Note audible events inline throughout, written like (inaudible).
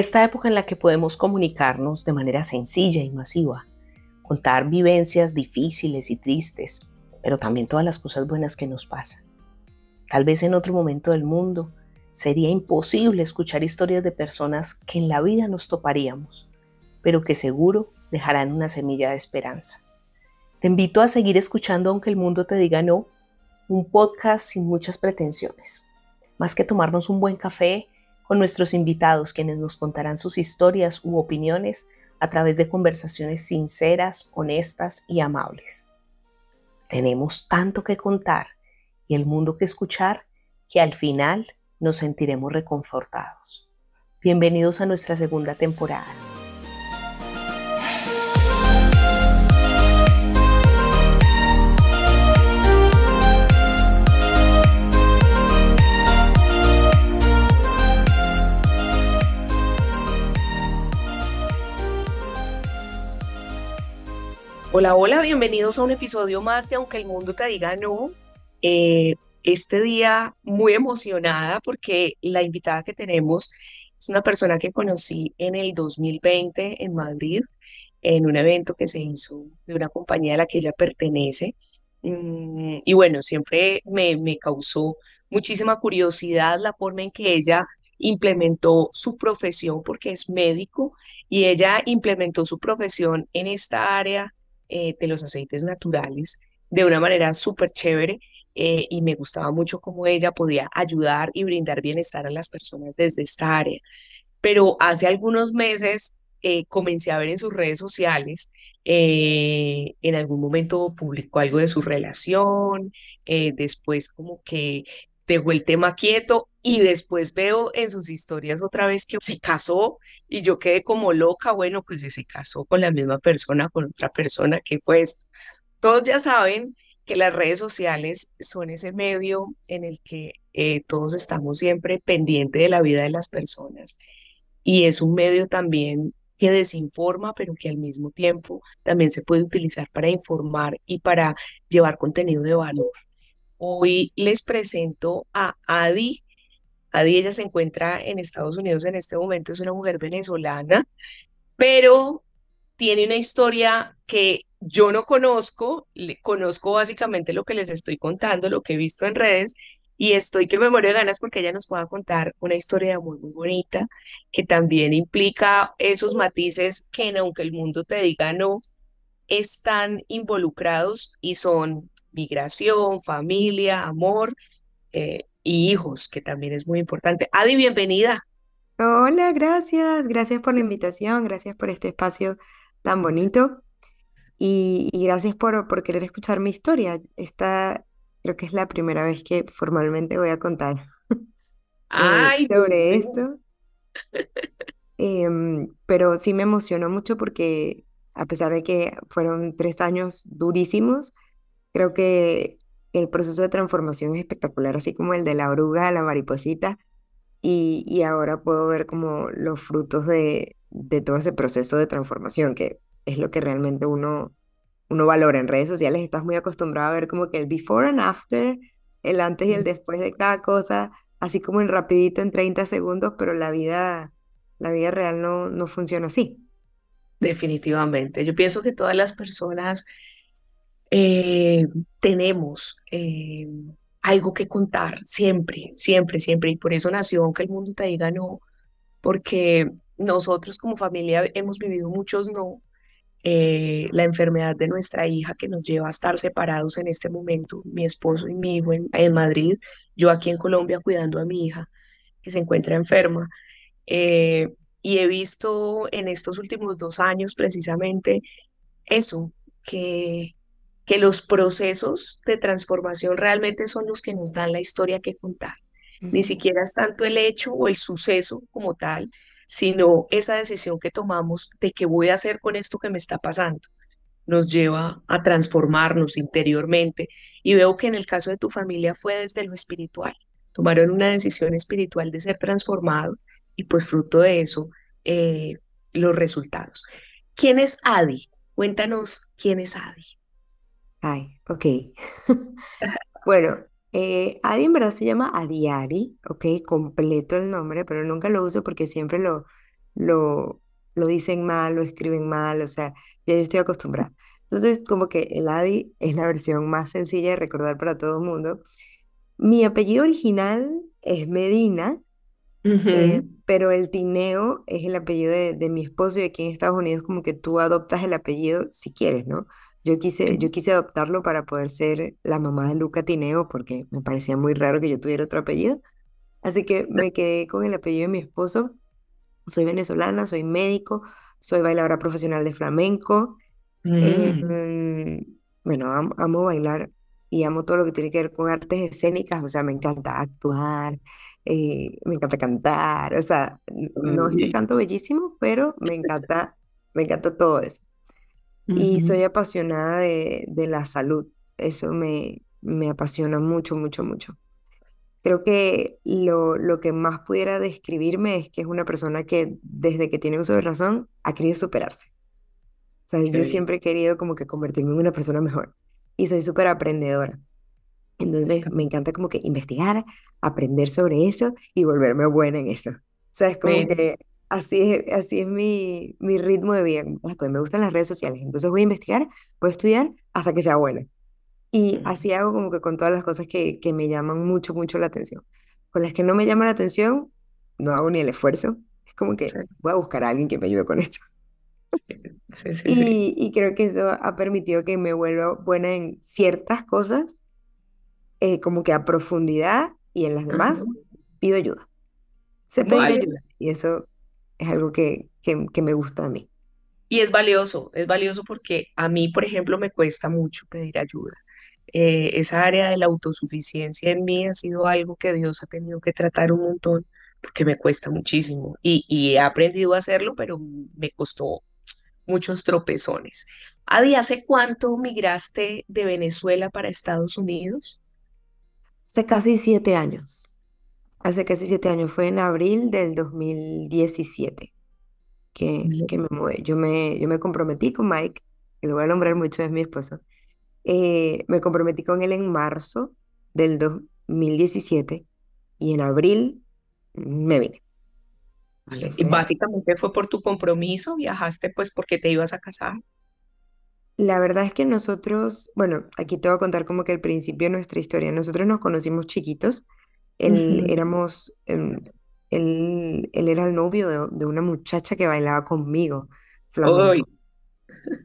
Esta época en la que podemos comunicarnos de manera sencilla y masiva, contar vivencias difíciles y tristes, pero también todas las cosas buenas que nos pasan. Tal vez en otro momento del mundo sería imposible escuchar historias de personas que en la vida nos toparíamos, pero que seguro dejarán una semilla de esperanza. Te invito a seguir escuchando aunque el mundo te diga no, un podcast sin muchas pretensiones. Más que tomarnos un buen café con nuestros invitados quienes nos contarán sus historias u opiniones a través de conversaciones sinceras, honestas y amables. Tenemos tanto que contar y el mundo que escuchar que al final nos sentiremos reconfortados. Bienvenidos a nuestra segunda temporada. Hola, hola, bienvenidos a un episodio más de Aunque el mundo te diga no. Eh, este día muy emocionada porque la invitada que tenemos es una persona que conocí en el 2020 en Madrid, en un evento que se hizo de una compañía a la que ella pertenece. Mm, y bueno, siempre me, me causó muchísima curiosidad la forma en que ella implementó su profesión porque es médico y ella implementó su profesión en esta área eh, de los aceites naturales de una manera súper chévere eh, y me gustaba mucho cómo ella podía ayudar y brindar bienestar a las personas desde esta área. Pero hace algunos meses eh, comencé a ver en sus redes sociales, en algún momento publicó algo de su relación, después como que dejó el tema quieto y después veo en sus historias otra vez que se casó y yo quedé como loca, bueno, pues se casó con la misma persona, con otra persona, ¿qué fue esto? Todos ya saben que las redes sociales son ese medio en el que eh, todos estamos siempre pendientes de la vida de las personas y es un medio también que desinforma, pero que al mismo tiempo también se puede utilizar para informar y para llevar contenido de valor. Hoy les presento a Adi. Adi, ella se encuentra en Estados Unidos en este momento, es una mujer venezolana, pero tiene una historia que yo no conozco, le, conozco básicamente lo que les estoy contando, lo que he visto en redes, y estoy que me muero de ganas porque ella nos pueda contar una historia muy, muy bonita, que también implica esos matices que aunque el mundo te diga no, están involucrados y son migración, familia, amor eh, y hijos, que también es muy importante. Adi, bienvenida. Hola, gracias, gracias por la invitación, gracias por este espacio tan bonito y, gracias por, por querer escuchar mi historia. Esta creo que es la primera vez que formalmente voy a contar (laughs) eh, sobre esto. Em, pero sí me emocionó mucho porque a pesar de que fueron tres años durísimos, Creo que el proceso de transformación es espectacular, así como el de la oruga a la mariposita, y, y ahora puedo ver como los frutos de, de todo ese proceso de transformación, que es lo que realmente uno, uno valora. En redes sociales estás muy acostumbrado a ver como que el before and after, el antes y el después de cada cosa, así como en rapidito, en 30 segundos, pero la vida, la vida real no, no funciona así. Definitivamente. Yo pienso que todas las personas eh, tenemos eh, algo que contar siempre, siempre, siempre. Y por eso nació Aunque el mundo te diga no, porque nosotros como familia hemos vivido muchos no. Eh, la enfermedad de nuestra hija que nos lleva a estar separados en este momento, mi esposo y mi hijo en, en Madrid, yo aquí en Colombia cuidando a mi hija que se encuentra enferma. y he visto en estos últimos dos años precisamente eso, que que los procesos de transformación realmente son los que nos dan la historia que contar. Ni siquiera es tanto el hecho o el suceso como tal, sino esa decisión que tomamos de qué voy a hacer con esto que me está pasando. Nos lleva a transformarnos interiormente y veo que en el caso de tu familia fue desde lo espiritual. Tomaron una decisión espiritual de ser transformado y pues fruto de eso eh, los resultados. ¿Quién es Adi? Cuéntanos quién es Adi. Ay, ok. (laughs) Bueno, eh, Adi en verdad se llama Adiari, ok, completo el nombre, pero nunca lo uso porque siempre lo, lo, lo dicen mal, lo escriben mal, o sea, ya yo estoy acostumbrada. Entonces, como que el Adi es la versión más sencilla de recordar para todo el mundo. Mi apellido original es Medina, eh, Ujú, pero el Tineo es el apellido de, de mi esposo y aquí en Estados Unidos como que tú adoptas el apellido si quieres, ¿no? Yo quise, yo quise adoptarlo para poder ser la mamá de Luca Tineo porque me parecía muy raro que yo tuviera otro apellido. Así que me quedé con el apellido de mi esposo. Soy venezolana, soy médico, soy bailadora profesional de flamenco. eh, mm, mm, bueno, am- amo, bailar y amo todo lo que tiene que ver con artes escénicas. O sea, me encanta actuar, eh, me encanta cantar. O sea, no es que uy, canto bellísimo, pero me encanta, me encanta todo eso. Y soy apasionada de, de la salud. Eso me, me apasiona mucho, mucho, mucho. Creo que lo, lo que más pudiera describirme es que es una persona que desde que tiene uso de razón ha querido superarse. O sea, yo siempre he querido como que convertirme en una persona mejor y soy súper aprendedora. Entonces Está me encanta como que investigar, aprender sobre eso y volverme buena en eso. O sea, es como bien. que así es, así es mi, mi ritmo de vida. Pues me gustan las redes sociales, entonces voy a investigar, voy a estudiar hasta que sea buena. Y así hago como que con todas las cosas que, que me llaman mucho, mucho la atención. Con las que no me llaman la atención, no hago ni el esfuerzo. Es como Sí, que voy a buscar a alguien que me ayude con esto. sí, sí. Y, y creo que eso ha permitido que me vuelva buena en ciertas cosas, eh, como que a profundidad, y en las demás pido ayuda. Pedir Vale. ayuda, y eso es algo que, que, que me gusta a mí. Y es valioso, es valioso porque a mí, por ejemplo, me cuesta mucho pedir ayuda. Eh, esa área de la autosuficiencia en mí ha sido algo que Dios ha tenido que tratar un montón porque me cuesta muchísimo y, y he aprendido a hacerlo, pero me costó muchos tropezones. Adi, ¿hace cuánto migraste de Venezuela para Estados Unidos? Hace casi siete años. Hace casi siete años. Fue en abril del 2017 que, que me mudé. Yo me, yo me comprometí con Mike, que lo voy a nombrar mucho, es mi esposo. Eh, me comprometí con él en marzo del 2017 y en abril me vine. Vale. Y básicamente fue por tu compromiso, viajaste pues porque te ibas a casar. La verdad es que nosotros, bueno, aquí te voy a contar como que el principio de nuestra historia. Nosotros nos conocimos chiquitos. Él Ujú. éramos, em, él, él era el novio de, de una muchacha que bailaba conmigo, flamenco.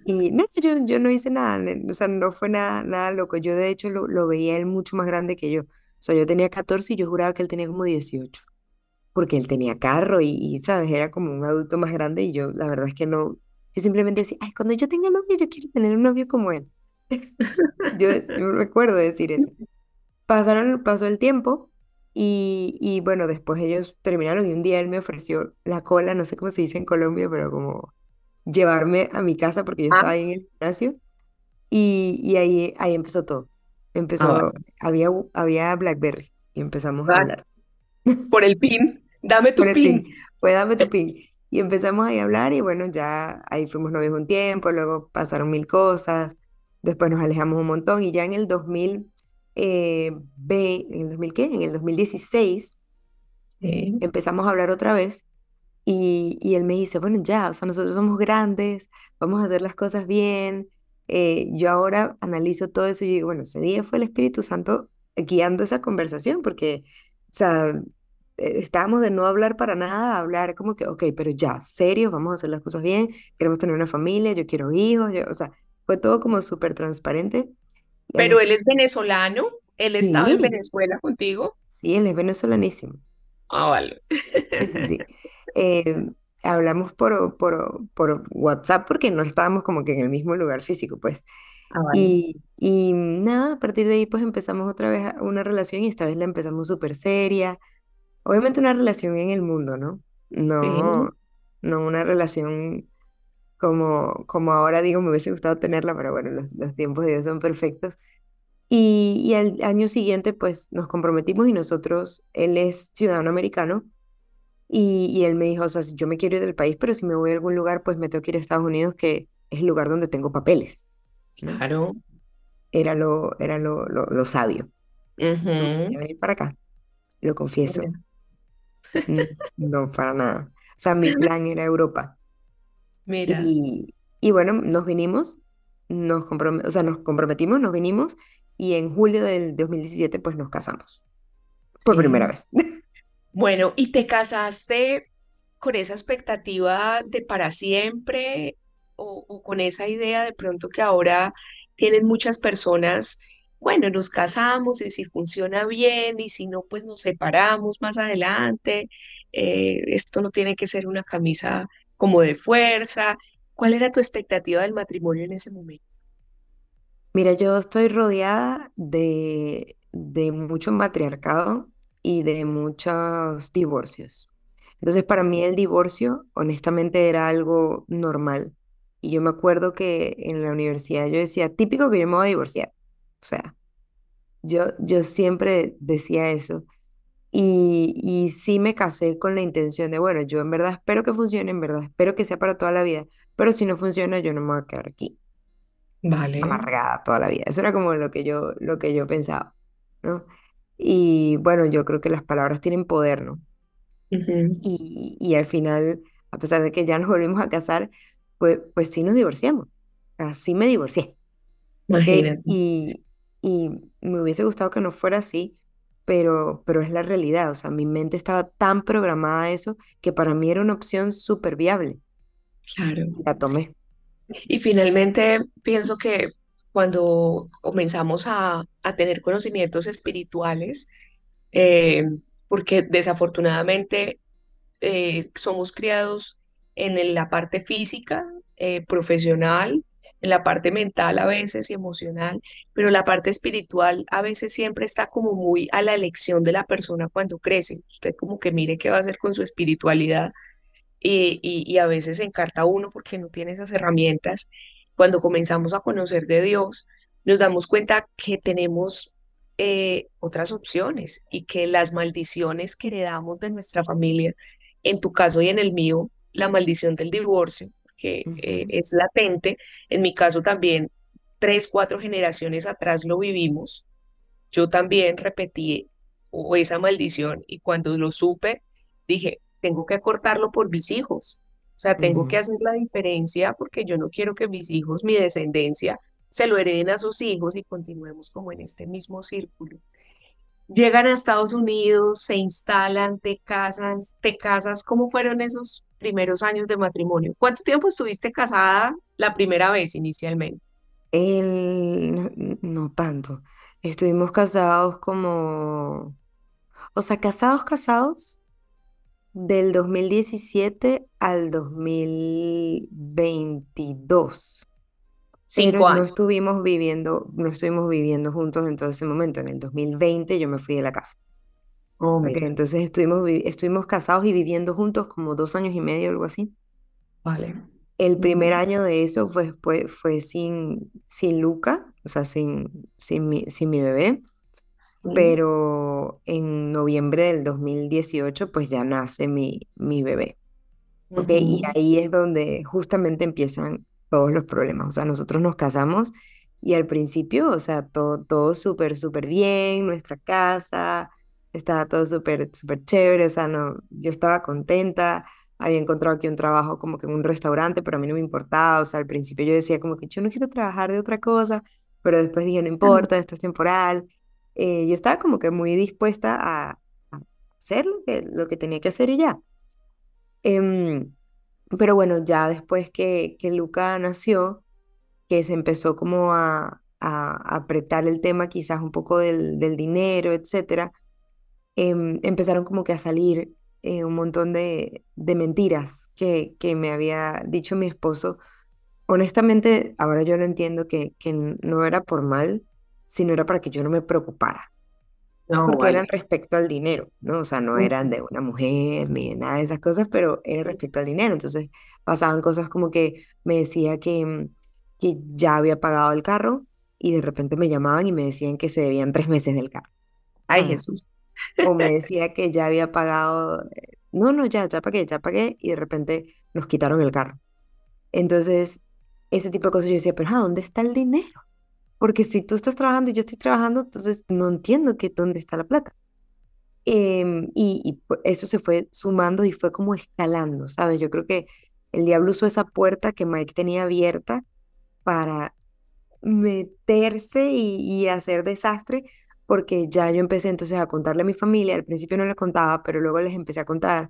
Y no, yo, yo no hice nada, o sea, no fue nada, nada loco. Yo de hecho lo, lo veía él mucho más grande que yo. O sea, yo tenía 14 y yo juraba que él tenía como 18 porque él tenía carro y, y, ¿sabes? Era como un adulto más grande y yo, la verdad es que no, yo simplemente decía, ay, cuando yo tenga novio, yo quiero tener un novio como él. (laughs) Yo, yo recuerdo decir eso. Pasaron, pasó el tiempo y, y bueno, después ellos terminaron y un día él me ofreció la cola, no sé cómo se dice en Colombia, pero como llevarme a mi casa porque yo ah, estaba ahí en el gimnasio y, y ahí, ahí empezó todo. ah, Empezó, vale. había, había BlackBerry y empezamos a hablar. Por el pin, dame Por tu el pin, pin. fue dame tu pin. Y empezamos ahí a hablar y bueno, ya ahí fuimos novios un tiempo, luego pasaron mil cosas, después nos alejamos un montón y ya en el 2000, eh, ve- ¿en el 2000 qué? En el 2016 Sí. empezamos a hablar otra vez y, y él me dice, bueno, ya, o sea, nosotros somos grandes, vamos a hacer las cosas bien. Eh, yo ahora analizo todo eso y digo, bueno, ese día fue el Espíritu Santo guiando esa conversación, porque, o sea, eh, estábamos de no hablar para nada, hablar como que, ok, pero ya, serios, vamos a hacer las cosas bien, queremos tener una familia, yo quiero hijos, yo- o sea, fue todo como súper transparente. Pero él es venezolano, él estaba en Venezuela contigo. sí, él es venezolanísimo. Ah, vale. Sí. (laughs) Eh, hablamos por, por, por WhatsApp porque no estábamos como que en el mismo lugar físico, pues. Ah, vale. Y, y nada, a partir de ahí pues empezamos otra vez una relación y esta vez la empezamos súper seria. Obviamente una relación en el mundo, ¿no? No, no una relación como, como ahora digo, me hubiese gustado tenerla, pero bueno, los, los tiempos de Dios son perfectos. Y, y al año siguiente pues nos comprometimos y nosotros, él es ciudadano americano y, y él me dijo, o sea, si yo me quiero ir del país, pero si me voy a algún lugar, pues me tengo que ir a Estados Unidos, que es el lugar donde tengo papeles. Claro. Era lo, era lo, lo, lo sabio. No Ujú. quería venir para acá, lo confieso. Mm, No, para nada. O sea, mi (laughs) plan era Europa. Mira, Y, y bueno, nos vinimos, nos o sea, nos comprometimos, nos vinimos y en julio del 2017 pues nos casamos. Por primera vez. (laughs) Bueno, ¿y te casaste con esa expectativa de para siempre o, o con esa idea de pronto que ahora tienen muchas personas, bueno, nos casamos y si funciona bien y si no, pues nos separamos más adelante, eh, esto no tiene que ser una camisa como de fuerza. ¿Cuál era tu expectativa del matrimonio en ese momento? Mira, yo estoy rodeada de, de mucho matriarcado y de muchos divorcios. Entonces, para mí el divorcio, honestamente, era algo normal. Y yo me acuerdo que en la universidad yo decía, típico que yo me voy a divorciar. O sea, yo, yo siempre decía eso. Y, y sí me casé con la intención de, bueno, yo en verdad espero que funcione, en verdad espero que sea para toda la vida, pero si no funciona, yo no me voy a quedar aquí Vale. amargada toda la vida. Eso era como lo que yo, lo que yo pensaba, ¿no? Y bueno, yo creo que las palabras tienen poder, ¿no? Ujú, Y, y al final, a pesar de que ya nos volvimos a casar, pues, pues sí nos divorciamos. Así me divorcié. Imagínate. Y, y me hubiese gustado que no fuera así, pero, pero es la realidad. O sea, mi mente estaba tan programada a eso que para mí era una opción súper viable. Claro. La tomé. Y finalmente pienso que cuando comenzamos a, a tener conocimientos espirituales, eh, porque desafortunadamente eh, somos criados en la parte física, eh, profesional, en la parte mental a veces y emocional, pero la parte espiritual a veces siempre está como muy a la elección de la persona cuando crece. Usted como que mire qué va a hacer con su espiritualidad y, y, a veces encarta uno porque no tiene esas herramientas. Cuando comenzamos a conocer de Dios, nos damos cuenta que tenemos eh, otras opciones y que las maldiciones que heredamos de nuestra familia, en tu caso y en el mío, la maldición del divorcio, que eh, es latente, en mi caso también, tres, cuatro generaciones atrás lo vivimos, yo también repetí o esa maldición y cuando lo supe, dije, tengo que cortarlo por mis hijos. O sea, tengo que hacer la diferencia porque yo no quiero que mis hijos, mi descendencia, se lo hereden a sus hijos y continuemos como en este mismo círculo. Llegan a Estados Unidos, se instalan, te casan, te casas. ¿Cómo fueron esos primeros años de matrimonio? ¿Cuánto tiempo estuviste casada la primera vez inicialmente? No, no tanto. Estuvimos casados como, o sea, casados, casados del 2017 al 2022. Pero Cinco no años. estuvimos viviendo, no estuvimos viviendo juntos en todo ese momento. En el 2020 yo me fui de la casa. Oh, Ok, mira, entonces estuvimos, vi- estuvimos casados y viviendo juntos como dos años y medio, algo así. vale. El primer Mm, año de eso fue, fue, fue sin, sin Luca, o sea, sin, sin mi, sin mi bebé, mm, pero en noviembre del 2018 pues ya nace mi, mi bebé. ¿ok? Y ujú. ahí es donde justamente empiezan todos los problemas. O sea, nosotros nos casamos y al principio, o sea, todo, todo súper, súper bien, nuestra casa, estaba todo súper, súper chévere, o sea, no, yo estaba contenta, había encontrado aquí un trabajo como que en un restaurante, pero a mí no me importaba, o sea, al principio yo decía como que yo no quiero trabajar de otra cosa, pero después dije, no importa, esto es temporal. Eh, yo estaba como que muy dispuesta a, a hacer lo que, lo que tenía que hacer y ya. Em, pero bueno, ya después que, que Luca nació, que se empezó como a, a apretar el tema quizás un poco del, del dinero, etcétera, em, empezaron como que a salir eh, un montón de, de mentiras que, que me había dicho mi esposo. Honestamente, ahora yo lo entiendo que, que no era por mal, sino era para que yo no me preocupara No, porque eran vale. respecto al dinero, ¿no? O sea, no eran de una mujer ni de nada de esas cosas, pero era respecto al dinero. Entonces pasaban cosas como que me decía que, mm, que ya había pagado el carro y de repente me llamaban y me decían que se debían tres meses del carro. Ay, Ah. Jesús. O me decía que ya había pagado, eh, no, no, ya, ya pagué, ya pagué y de repente nos quitaron el carro. Entonces, ese tipo de cosas yo decía, pero ¿a dónde está el dinero? Porque si tú estás trabajando y yo estoy trabajando, entonces no entiendo que dónde está la plata. Em, y, y pu- eso se fue sumando y fue como escalando, ¿sabes? Yo creo que el diablo usó esa puerta que Mike tenía abierta para meterse y, y hacer desastre, porque ya yo empecé entonces a contarle a mi familia, al principio no les contaba, pero luego les empecé a contar,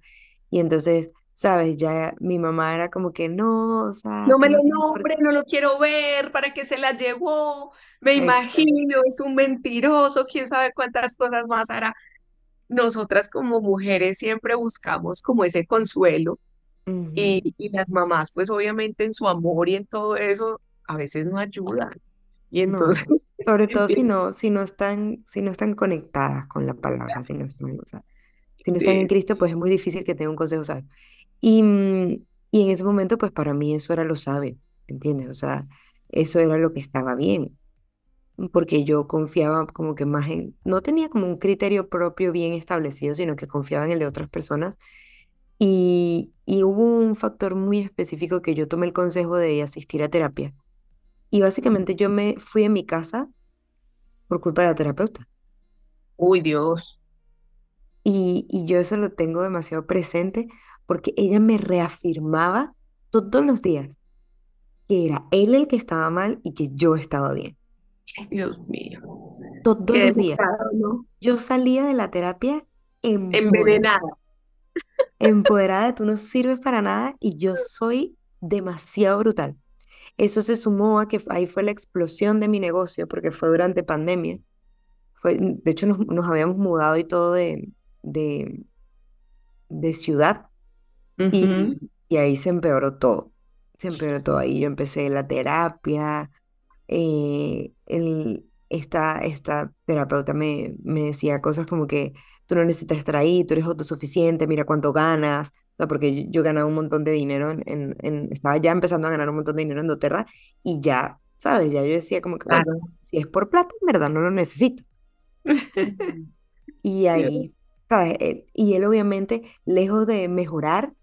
y entonces, ¿sabes? Ya mi mamá era como que no, o sea, No me lo nombre, no lo quiero ver, ¿para qué se la llevó? Me Exacto. imagino, es un mentiroso, quién sabe cuántas cosas más hará. Nosotras como mujeres siempre buscamos como ese consuelo y, y las mamás pues obviamente en su amor y en todo eso a veces no ayudan y No, entonces (laughs) sobre todo si no, si no están, si no están conectadas con la palabra, si no están, o sea, si no están en Cristo, pues es muy difícil que tenga un consejo sabio. Y, mm, y en ese momento, pues para mí eso era lo sabio, ¿entiendes? O sea, eso era lo que estaba bien, porque yo confiaba como que más en, no tenía como un criterio propio bien establecido, sino que confiaba en el de otras personas. Y, y hubo un factor muy específico que yo tomé el consejo de asistir a terapia. Y básicamente yo me fui a mi casa por culpa de la terapeuta. uy Dios, Y, y yo eso lo tengo demasiado presente porque ella me reafirmaba todos los días que era él el que estaba mal y que yo estaba bien. Dios mío, Todos qué los días. Yo salía de la terapia empoderada, Envenenada. empoderada de tú no sirves para nada y yo soy demasiado brutal. Eso se sumó a que ahí fue la explosión de mi negocio porque fue durante pandemia. Fue, de hecho, nos, nos habíamos mudado y todo de, de, de ciudad Y, y ahí se empeoró todo. Se empeoró todo. Ahí yo empecé la terapia. eh, el, esta, esta terapeuta me, me decía cosas como que tú no necesitas estar ahí, tú eres autosuficiente, mira cuánto ganas. O sea, porque yo, yo ganaba un montón de dinero en, en, en- estaba ya empezando a ganar un montón de dinero en doTERRA y ya, ¿sabes? Ya yo decía como que, bueno, si es por plata, en verdad no lo necesito. (laughs) Y, ahí, ¿sabes? Él- y él obviamente, lejos de mejorar,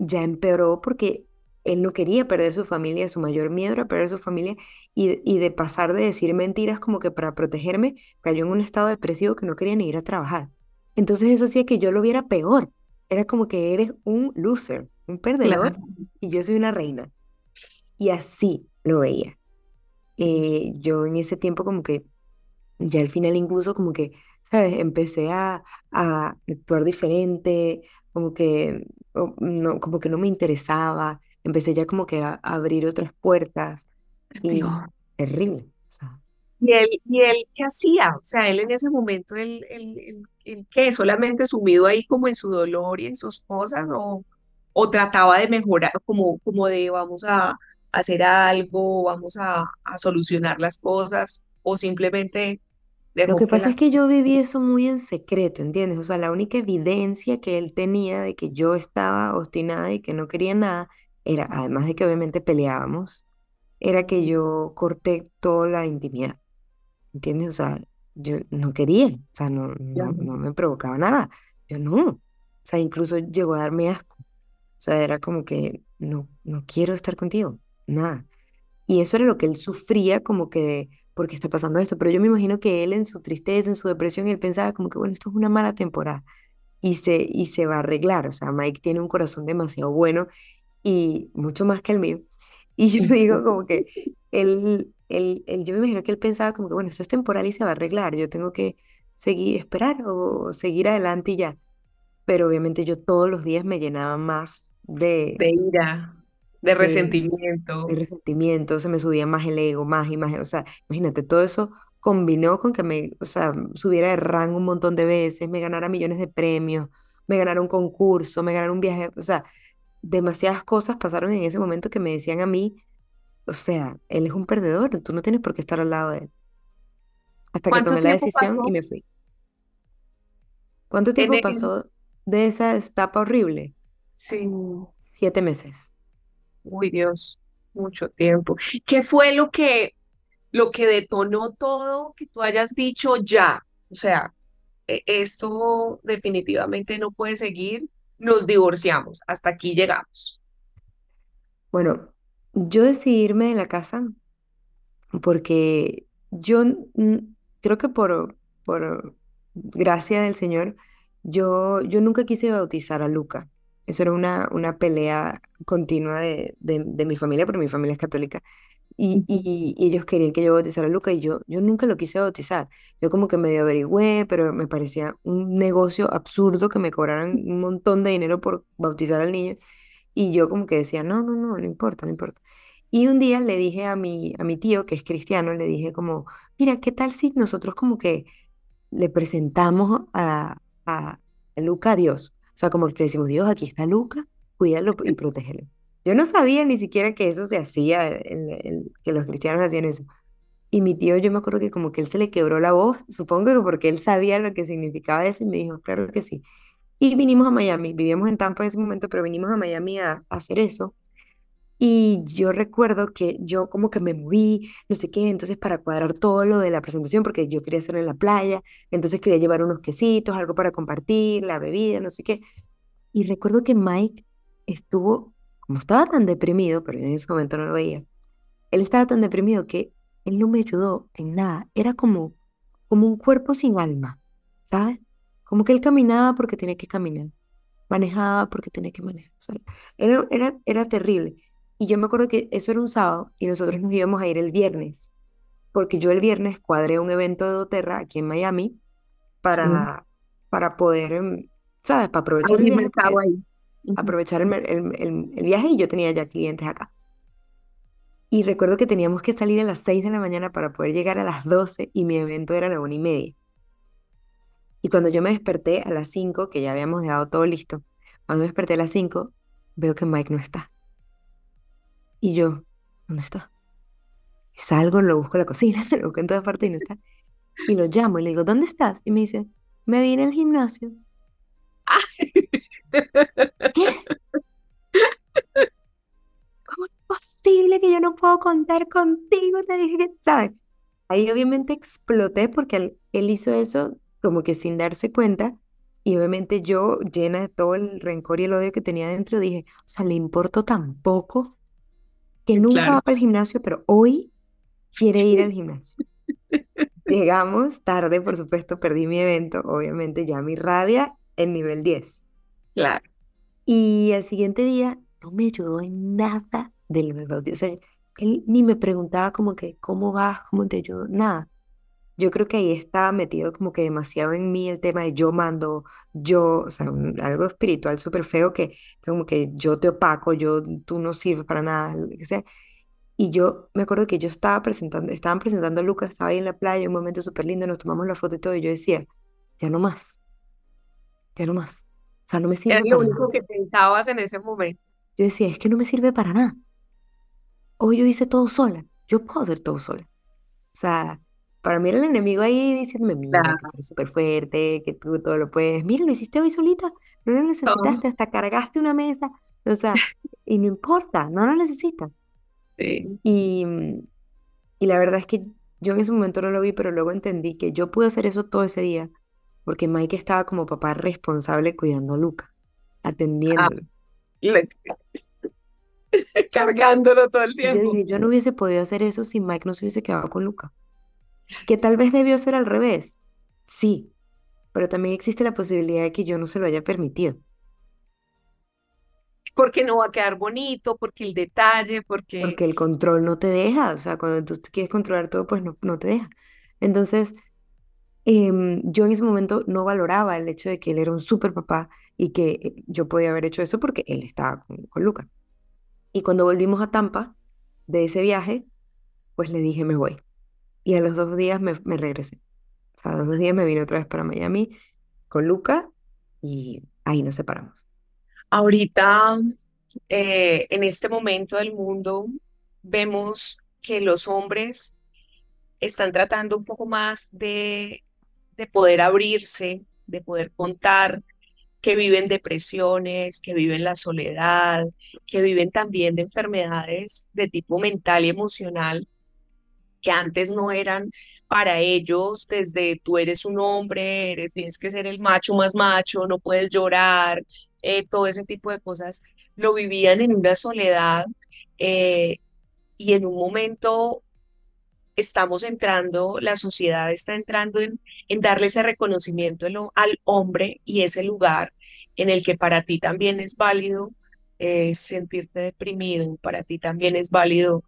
ya empeoró porque él no quería perder su familia, su mayor miedo era perder su familia y, de- y de pasar de decir mentiras como que para protegerme, cayó en un estado depresivo que no quería ni ir a trabajar. Entonces eso hacía que yo lo viera peor. Era como que eres un loser, un perdedor Claro. y yo soy una reina. Y así lo veía. Eh, yo en ese tiempo como que ya al final incluso como que, ¿sabes? Empecé a, a actuar diferente, como que no, como que no me interesaba, empecé ya como que a, a abrir otras puertas y Dios. terrible. O sea, ¿Y él, y él qué hacía? O sea, él en ese momento, él, él, él, él qué, solamente sumido ahí como en su dolor y en sus cosas, o, o trataba de mejorar, como, como de vamos a hacer algo, vamos a, a solucionar las cosas, o simplemente lo que pasa es que yo viví eso muy en secreto, ¿entiendes? O sea, la única evidencia que él tenía de que yo estaba obstinada y que no quería nada era, además de que obviamente peleábamos, era que yo corté toda la intimidad. ¿Entiendes? O sea, yo no quería, o sea, no, no, no me provocaba nada. Yo no. O sea, incluso llegó a darme asco. O sea, era como que no, no quiero estar contigo, nada. Y eso era lo que él sufría, como que de, ¿por qué está pasando esto? Pero yo me imagino que él en su tristeza, en su depresión, él pensaba como que, bueno, esto es una mala temporada y se, y se va a arreglar. O sea, Mike tiene un corazón demasiado bueno y mucho más que el mío. Y yo (laughs) digo como que él, él, él- yo me imagino que él pensaba como que, bueno, esto es temporal y se va a arreglar, yo tengo que seguir, esperar o seguir adelante y ya. Pero obviamente yo todos los días me llenaba más de, de ira, de de, de resentimiento. resentimiento, se me subía más el ego, más y más, o sea, imagínate, todo eso combinó con que me, o sea, subiera de rango un montón de veces, me ganara millones de premios, me ganara un concurso, me ganara un viaje, o sea, demasiadas cosas pasaron en ese momento que me decían a mí, o sea, él es un perdedor, tú no tienes por qué estar al lado de él. Hasta que ¿Cuánto tomé la decisión y me fui. ¿Cuánto tiempo pasó de esa etapa horrible? Sí, Siete meses. Uy Dios, mucho tiempo. ¿Qué fue lo que lo que detonó todo que tú hayas dicho ya, o sea, e- esto definitivamente no puede seguir, nos divorciamos, hasta aquí llegamos. Bueno, yo decidí irme de la casa porque yo creo que por, por gracia del Señor, Yo, yo nunca quise bautizar a Luca. Eso era una, una pelea continua de, de, de mi familia, porque mi familia es católica. Y, y, y ellos querían que yo bautizara a Luca y yo, yo nunca lo quise bautizar. Yo como que medio averigüé, pero me parecía un negocio absurdo que me cobraran un montón de dinero por bautizar al niño. Y yo como que decía, no, no, no, no importa, no importa. Y un día le dije a mi, a mi tío, que es cristiano, le dije como, mira, ¿qué tal si nosotros como que le presentamos a, a, a Luca a Dios? Sea, como que decimos, Dios, aquí está Luca, cuídalo y protégelo. Yo no sabía ni siquiera que eso se hacía, que los cristianos hacían eso. Y mi tío, yo me acuerdo que como que él se le quebró la voz, supongo que porque él sabía lo que significaba eso y me dijo, claro que sí. Y vinimos a Miami, vivíamos en Tampa en ese momento, pero vinimos a Miami a hacer eso. Y yo recuerdo que yo como que me moví, no sé qué, entonces para cuadrar todo lo de la presentación, porque yo quería hacerlo en la playa, entonces quería llevar unos quesitos, algo para compartir, la bebida, no sé qué. Y recuerdo que Mike estuvo, como estaba tan deprimido, pero en ese momento no lo veía, él estaba tan deprimido que él no me ayudó en nada. Era como, como un cuerpo sin alma, ¿sabes? Como que él caminaba porque tenía que caminar, manejaba porque tenía que manejar. O sea, era, era, era terrible. Y yo me acuerdo que eso era un sábado y nosotros nos íbamos a ir el viernes, porque yo el viernes cuadré un evento de doTERRA aquí en Miami para, para poder, em, ¿sabes? Para aprovechar el viaje, aprovechar el, el, el el viaje y yo tenía ya clientes acá. Y recuerdo que teníamos que salir a las 6 de la mañana para poder llegar a las 12 y mi evento era a la una y media. Y cuando yo me desperté a las 5 que ya habíamos dejado todo listo, cuando me desperté a las 5 veo que Mike no está. Y yo, ¿dónde está? Y salgo, lo busco en la cocina, (laughs) lo busco en todas partes y no está. Y lo llamo y le digo, ¿dónde estás? Y me dice, me vine al gimnasio. ¿Qué? ¿Cómo es posible que yo no puedo contar contigo? Te dije que, ¿sabes? Ahí obviamente exploté porque él, él hizo eso como que sin darse cuenta y obviamente yo, llena de todo el rencor y el odio que tenía dentro, dije, o sea, le importó tan poco que nunca Claro, va para el gimnasio, pero hoy quiere ir al gimnasio. (laughs) Llegamos tarde, por supuesto, perdí mi evento, obviamente ya mi rabia en nivel diez claro. Y el siguiente día no me ayudó en nada del bautizo. O sea, él ni me preguntaba como que, ¿cómo vas? ¿Cómo te ayudo? Nada. Yo creo que ahí estaba metido como que demasiado en mí el tema de yo mando, yo, o sea, un- algo espiritual súper feo que como que yo te opaco, yo, tú no sirves para nada, lo que sea. Y yo me acuerdo que yo estaba presentando, estaban presentando a Lucas, estaba ahí en la playa, un momento súper lindo, nos tomamos la foto y todo, y yo decía, ya no más, ya no más. O sea, no me Era sirve lo para nada. único que pensabas en ese momento. Yo decía, es que no me sirve para nada. Hoy yo hice todo sola, yo puedo hacer todo sola. O sea, para mí era el enemigo ahí diciéndome, mira, que Claro. eres súper fuerte, que tú todo lo puedes. Mira, lo hiciste hoy solita, no lo necesitaste, hasta cargaste una mesa. O sea, (laughs) y no importa, no lo necesitas. Sí. Y, mm, y la verdad es que yo en ese momento no lo vi, pero luego entendí que yo pude hacer eso todo ese día, porque Mike estaba como papá responsable cuidando a Luca, Ah, atendiéndolo. (laughs) cargándolo todo el Y yo tiempo. dije, yo no hubiese podido hacer eso si Mike no se hubiese quedado con Luca. Que tal vez debió ser al revés. Sí, pero también existe la posibilidad de que yo no se lo haya permitido, Porque no va a quedar bonito, porque el detalle, porque... porque el control no te deja, o sea, cuando tú quieres controlar todo, pues no, no te deja. Entonces, em, yo en ese momento no valoraba el hecho de que él era un súper papá y que yo podía haber hecho eso porque él estaba con, con Luca. Y cuando volvimos a Tampa de ese viaje, pues le dije, me voy. Y a los dos días me, regresé. O sea, a los dos días me vine otra vez para Miami con Luca y ahí nos separamos. Ahorita, eh, en este momento del mundo, vemos que los hombres están tratando un poco más de, de poder abrirse, de poder contar que viven depresiones, que viven la soledad, que viven también de enfermedades de tipo mental y emocional que antes no eran para ellos, desde tú eres un hombre, tienes que ser el macho más macho, no puedes llorar, eh, todo ese tipo de cosas, lo vivían en una soledad eh, y en un momento estamos entrando, la sociedad está entrando en, darle ese reconocimiento al hombre y ese lugar en el que para ti también es válido eh, sentirte deprimido, para ti también es válido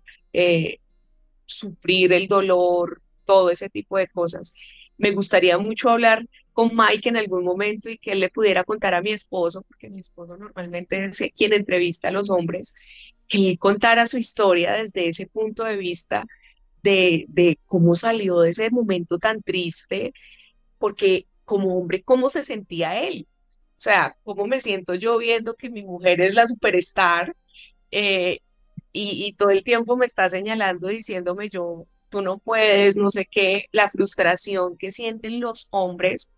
sufrir el dolor, todo ese tipo de cosas. Me gustaría mucho hablar con Mike en algún momento y que él le pudiera contar a mi esposo, porque mi esposo normalmente es quien entrevista a los hombres, que él contara su historia desde ese punto de vista de, de cómo salió de ese momento tan triste, porque como hombre, ¿cómo se sentía él? O sea, ¿cómo me siento yo viendo que mi mujer es la superstar eh, y, y todo el tiempo me está señalando, diciéndome yo, tú no puedes, no sé qué, la frustración que sienten los hombres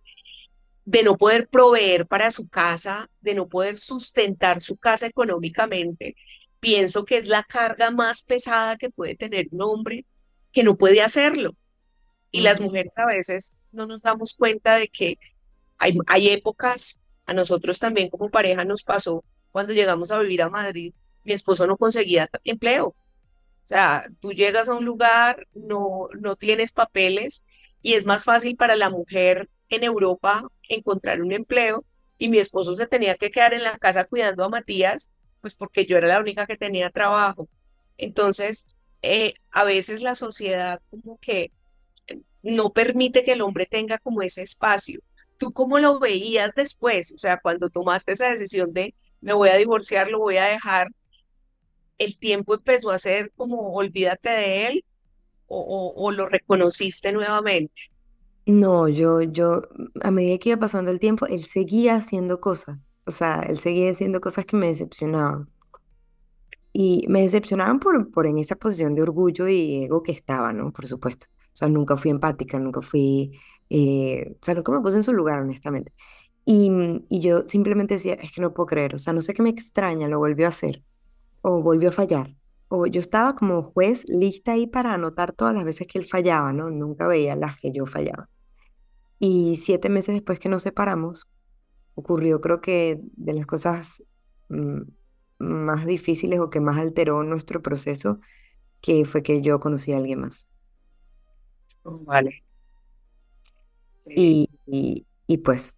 de no poder proveer para su casa, de no poder sustentar su casa económicamente, pienso que es la carga más pesada que puede tener un hombre que no puede hacerlo. Y las mujeres a veces no nos damos cuenta de que hay, hay épocas, a nosotros también como pareja nos pasó cuando llegamos a vivir a Madrid, mi esposo no conseguía empleo. O sea, tú llegas a un lugar, no, no tienes papeles y es más fácil para la mujer en Europa encontrar un empleo y mi esposo se tenía que quedar en la casa cuidando a Matías, pues porque yo era la única que tenía trabajo. Entonces, eh, a veces la sociedad como que no permite que el hombre tenga como ese espacio. ¿Tú cómo lo veías después? O sea, cuando tomaste esa decisión de me voy a divorciar, lo voy a dejar, el tiempo empezó a ser como olvídate de él o, o lo reconociste nuevamente. No, yo, yo, a medida que iba pasando el tiempo, él seguía haciendo cosas. O sea, él seguía haciendo cosas que me decepcionaban. Y me decepcionaban por, por en esa posición de orgullo y ego que estaba, ¿no? Por supuesto. O sea, nunca fui empática, nunca fui, eh, o sea, nunca me puse en su lugar, honestamente. Y, y yo simplemente decía, es que no puedo creer, o sea, no sé qué me extraña, lo volvió a hacer, o volvió a fallar. O yo estaba como juez lista ahí para anotar todas las veces que él fallaba, ¿no? Nunca veía las que yo fallaba. Y siete meses después que nos separamos, ocurrió creo que de las cosas mm, más difíciles o que más alteró nuestro proceso, que fue que yo conocí a alguien más. Vale. Y, y, y pues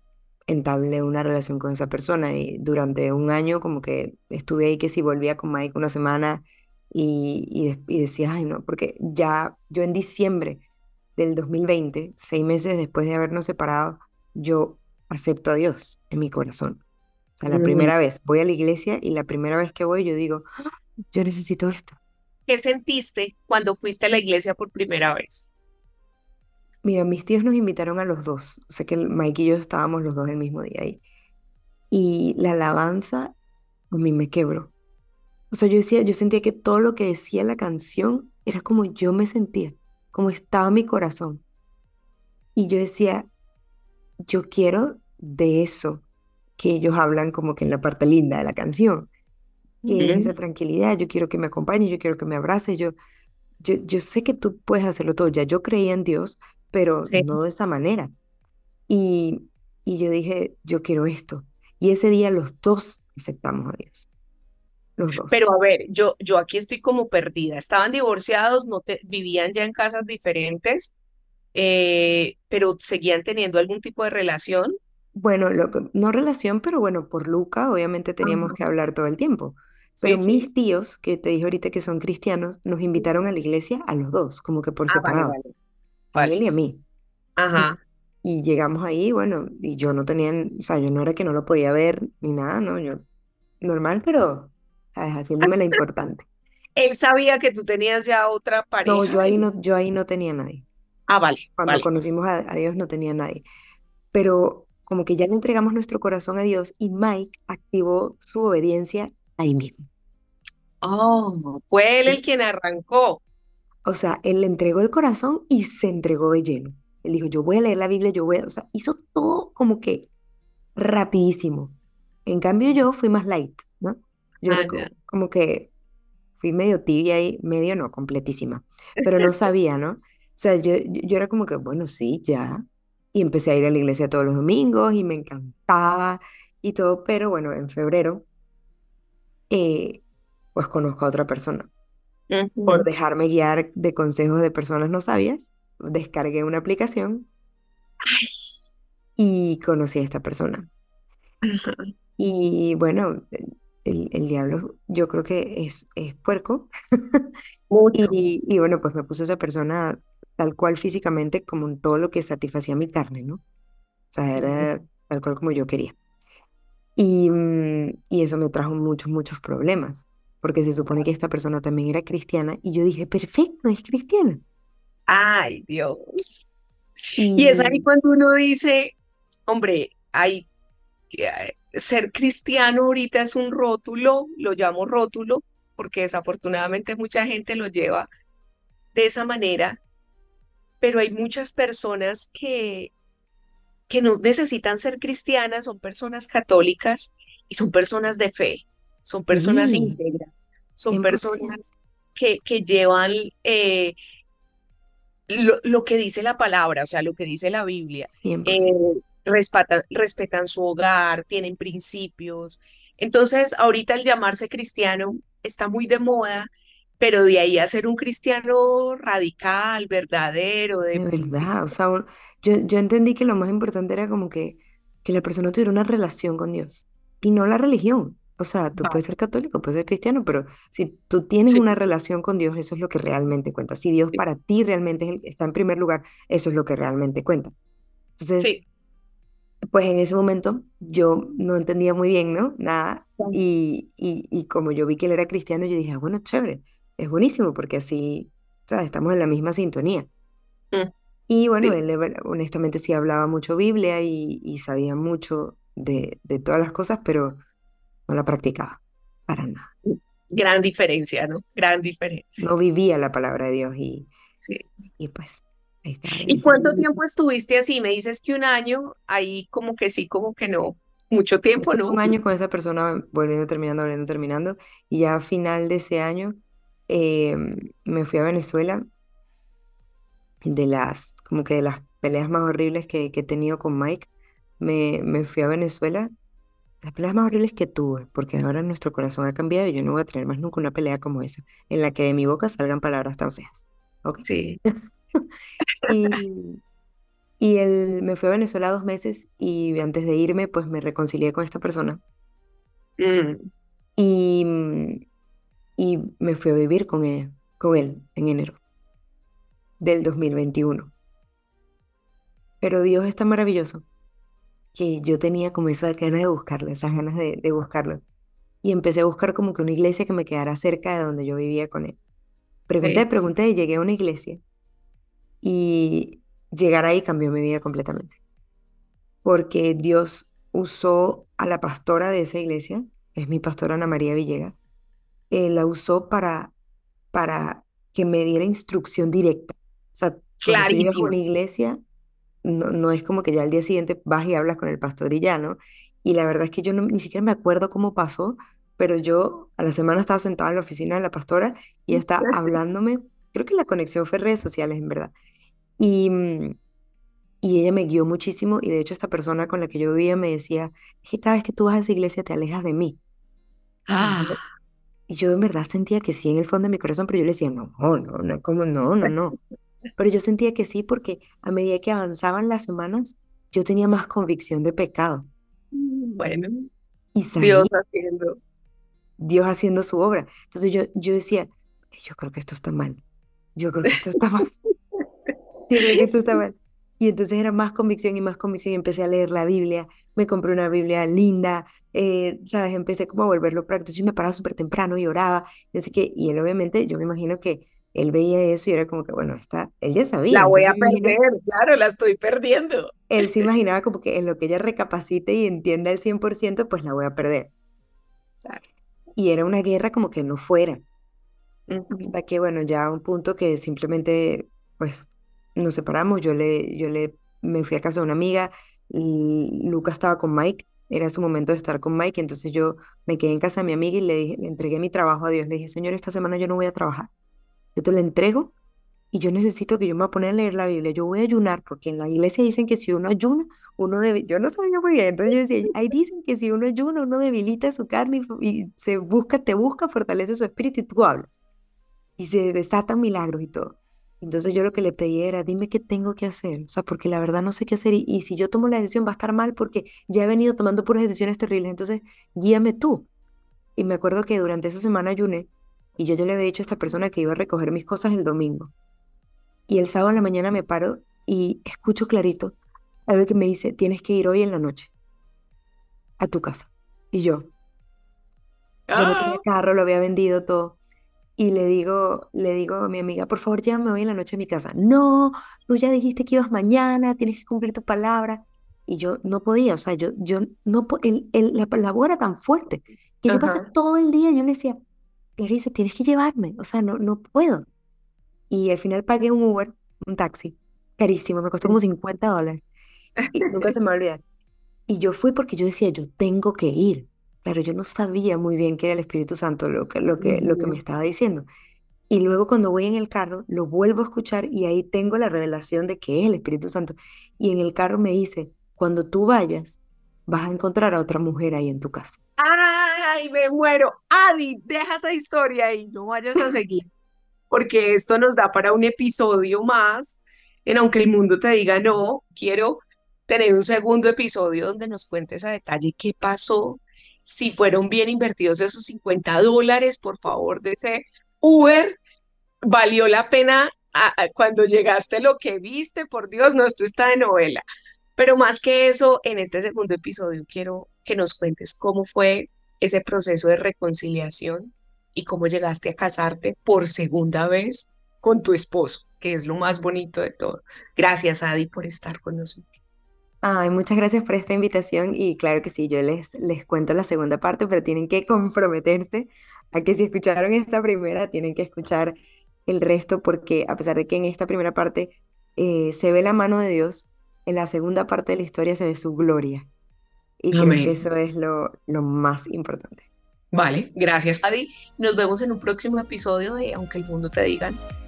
entablé una relación con esa persona y durante un año como que estuve ahí que si volvía con Mike una semana y, y, y decía, ay no, porque ya yo en diciembre del 2020, seis meses después de habernos separado, yo acepto a Dios en mi corazón. O sea, la primera vez voy a la iglesia y la primera vez que voy yo digo, ¡Ah! yo necesito esto. ¿Qué sentiste cuando fuiste a la iglesia por primera vez? Mira, mis tíos nos invitaron a los dos. Sea que Mike y yo estábamos los dos el mismo día ahí. Y la alabanza a mí me quebró. O sea, yo decía, yo sentía que todo lo que decía la canción era como yo me sentía como estaba mi corazón. Y yo decía, yo quiero de eso que ellos hablan como que en la parte linda de la canción, que esa tranquilidad, yo quiero que me acompañe, yo quiero que me abrace, yo, yo, yo sé que tú puedes hacerlo todo, ya yo creía en Dios, pero no de esa manera. Y, y yo dije, yo quiero esto. Y ese día los dos aceptamos a Dios. Pero a ver, yo, yo aquí estoy como perdida. Estaban divorciados, no te, vivían ya en casas diferentes, eh, pero seguían teniendo algún tipo de relación. Bueno, lo no relación, pero bueno, por Luca obviamente teníamos que hablar todo el tiempo. Pero mis tíos, que te dije ahorita que son cristianos, nos invitaron a la iglesia a los dos, como que por ah, separado. A él y a mí. Ajá. Y, (laughs) y, llegamos ahí, bueno, y yo no tenía, o sea, yo no era que no lo podía ver ni nada, ¿no? Yo, normal, pero ¿sabes? Haciéndome la importante. (laughs) Él sabía que tú tenías ya otra pareja. No, yo ahí no, yo ahí no tenía nadie. Ah, vale. Cuando conocimos a, Dios no tenía nadie. Pero como que ya le entregamos nuestro corazón a Dios y Mike activó su obediencia ahí mismo. Oh, fue él el quien arrancó. O sea, él le entregó el corazón y se entregó de lleno. Él dijo, yo voy a leer la Biblia, yo voy a... O sea, hizo todo como que rapidísimo. En cambio yo fui más light, ¿no? Yo ah, como, que fui medio tibia y medio no, completísima, pero no sabía, ¿no? O sea, yo, yo era como que, bueno, sí, ya. Y empecé a ir a la iglesia todos los domingos y me encantaba y todo, pero bueno, en febrero, eh, pues conozco a otra persona. Por dejarme guiar de consejos de personas no sabias, descargué una aplicación Ay, y conocí a esta persona. Y bueno, el, el diablo yo creo que es, es puerco. (laughs) mucho. Y, y bueno, pues me puso esa persona tal cual físicamente como en todo lo que satisfacía mi carne, ¿no? O sea, era tal cual como yo quería. Y, mm, y eso me trajo muchos, muchos problemas, porque se supone que esta persona también era cristiana y yo dije, perfecto, es cristiana. Ay, Dios. Y es ahí cuando uno dice, hombre, hay eh, ser cristiano ahorita es un rótulo, lo llamo rótulo, porque desafortunadamente mucha gente lo lleva de esa manera, pero hay muchas personas que, que no necesitan ser cristianas, son personas católicas y son personas de fe, son personas sí, íntegras, son 100%, personas que, que llevan eh, lo, lo que dice la palabra, o sea, lo que dice la Biblia. Eh, 100%. respetan, respetan su hogar, tienen principios. Entonces, ahorita el llamarse cristiano está muy de moda, pero de ahí a ser un cristiano radical, verdadero, de De verdad, o sea, yo, yo entendí que lo más importante era como que, que la persona tuviera una relación con Dios y no la religión. O sea, tú puedes ser católico, puedes ser cristiano, pero si tú tienes Sí, una relación con Dios, eso es lo que realmente cuenta. Si Dios sí, para ti realmente es el- está en primer lugar, eso es lo que realmente cuenta. Entonces, sí. pues en ese momento yo no entendía muy bien, ¿no? Nada. Y, y, y como yo vi que él era cristiano, yo dije, "Ah, bueno, chévere, es buenísimo porque así, o sea, estamos en la misma sintonía. Mm, Y bueno, él honestamente sí hablaba mucho Biblia y, y sabía mucho de, de todas las cosas, pero no la practicaba para nada. Gran diferencia, ¿no? Gran diferencia. No vivía la palabra de Dios y, Sí. y pues ahí ¿Y cuánto tiempo estuviste así? Me dices que un año, ahí como que sí, como que no. Mucho tiempo, estuve ¿no? un año con esa persona volviendo, terminando, volviendo, terminando y ya a final de ese año eh, me fui a Venezuela de las, como que de las peleas más horribles que, que he tenido con Mike, me, me fui a Venezuela Las peleas más horribles que tuve, porque ahora nuestro corazón ha cambiado y yo no voy a tener más nunca una pelea como esa, en la que de mi boca salgan palabras tan feas. ¿Ok? Sí. (laughs) Y, y él me fui a Venezuela dos meses y antes de irme, pues me reconcilié con esta persona Mm, y, mm, y me fui a vivir con él, con él en enero del 2021. Pero Dios es tan maravilloso que yo tenía como esa ganas de buscarlo, esas ganas de, de buscarlo. Y empecé a buscar como que una iglesia que me quedara cerca de donde yo vivía con él. Pregunté, sí. pregunté y llegué a una iglesia y llegar ahí cambió mi vida completamente, porque Dios usó a la pastora de esa iglesia, que es mi pastora Ana María Villegas, eh, la usó para, para que me diera instrucción directa. O sea, a una Clarísimo. iglesia, no, no es como que ya al día siguiente vas y hablas con el pastor y ya, ¿no? Y la verdad es que yo no, ni siquiera me acuerdo cómo pasó, pero yo a la semana estaba sentada en la oficina de la pastora y (laughs) está hablándome, creo que la conexión fue redes sociales, en verdad. Y, mm, y ella me guió muchísimo y de hecho esta persona con la que yo vivía me decía, es que cada vez que tú vas a esa iglesia te alejas de mí. Ah, y yo en verdad sentía que sí en el fondo de mi corazón, pero yo le decía, no, no, no, como no, no, no. Pero yo sentía que sí porque a medida que avanzaban las semanas, yo tenía más convicción de pecado bueno, y Dios sabía haciendo. Dios haciendo su obra. Entonces yo, yo decía, yo creo que esto está mal, yo creo que esto está mal, (laughs) yo creo que esto está mal. Y entonces era más convicción y más convicción y empecé a leer la Biblia, me compré una Biblia linda, eh, ¿sabes? Empecé como a volverlo práctico y me paraba súper temprano y oraba. Así que, y él obviamente, yo me imagino que él veía eso y era como que, bueno, está, él ya sabía, La voy a imagino perder, claro, la estoy perdiendo. él se (laughs) imaginaba como que en lo que ella recapacite y entienda el 100% pues la voy a perder. Claro. Y era una guerra como que no fuera. Hasta que, bueno, ya a un punto que simplemente, pues, nos separamos. Yo le, yo le, me fui a casa de una amiga. y Luca estaba con Mike. Era su momento de estar con Mike. Entonces yo me quedé en casa de mi amiga y le dije, le entregué mi trabajo a Dios. Le dije, Señor, esta semana yo no voy a trabajar. Yo te lo entrego y yo necesito que yo me voy a leer la Biblia. Yo voy a ayunar porque en la iglesia dicen que si uno ayuna, uno yo no sabía muy bien, entonces ahí dicen que si uno ayuna, uno debilita su carne y, y se busca, te busca, fortalece su espíritu y tú hablas. y se desatan milagros y todo. Entonces yo lo que le pedí era, dime qué tengo que hacer, o sea, porque la verdad no sé qué hacer y, y si yo tomo la decisión va a estar mal porque ya he venido tomando puras decisiones terribles, entonces guíame tú. Y me acuerdo que durante esa semana ayuné y yo, yo le había dicho a esta persona que iba a recoger mis cosas el domingo. Y el sábado en la mañana me paro y escucho clarito algo que me dice, tienes que ir hoy en la noche a tu casa. Y yo, yo no tenía Ah, carro, lo había vendido todo. Y le digo, le digo a mi amiga, por favor, llévame hoy en la noche a mi casa. No, tú ya dijiste que ibas mañana, tienes que cumplir tu palabra. Y yo no podía, o sea, yo, yo no, el, el- la, la voz era tan fuerte que yo pasé todo el día, yo le decía, Clarice, tienes que llevarme, o sea, no, no puedo. Y al final pagué un Uber, un taxi, carísimo, me costó como 50 dólares. Y nunca se me va a olvidar. Y yo fui porque yo decía, yo tengo que ir. Claro, yo no sabía muy bien qué era el Espíritu Santo, lo que, lo que, lo que me estaba diciendo. Y luego cuando voy en el carro, lo vuelvo a escuchar y ahí tengo la revelación de que es el Espíritu Santo. Y en el carro me dice, cuando tú vayas, vas a encontrar a otra mujer ahí en tu casa. Ay, me muero. Adi, deja esa historia y no vayas a seguir, porque esto nos da para un episodio más en Aunque el mundo te diga no, quiero tener un segundo episodio donde nos cuentes a detalle qué pasó, si fueron bien invertidos esos 50 dólares, por favor, de ese Uber, valió la pena cuando llegaste lo que viste, por Dios, no, esto está de novela. Pero más que eso, en este segundo episodio quiero que nos cuentes cómo fue ese proceso de reconciliación y cómo llegaste a casarte por segunda vez con tu esposo, que es lo más bonito de todo. Gracias, Adi, por estar con nosotros. Ay, muchas gracias por esta invitación y claro que sí, yo les, les cuento la segunda parte, pero tienen que comprometerse a que si escucharon esta primera, tienen que escuchar el resto porque a pesar de que en esta primera parte eh, se ve la mano de Dios, en la segunda parte de la historia se ve su gloria y creo que eso es lo, lo más importante. Vale, gracias, Adi. Nos vemos en un próximo episodio de Aunque el mundo te diga. no.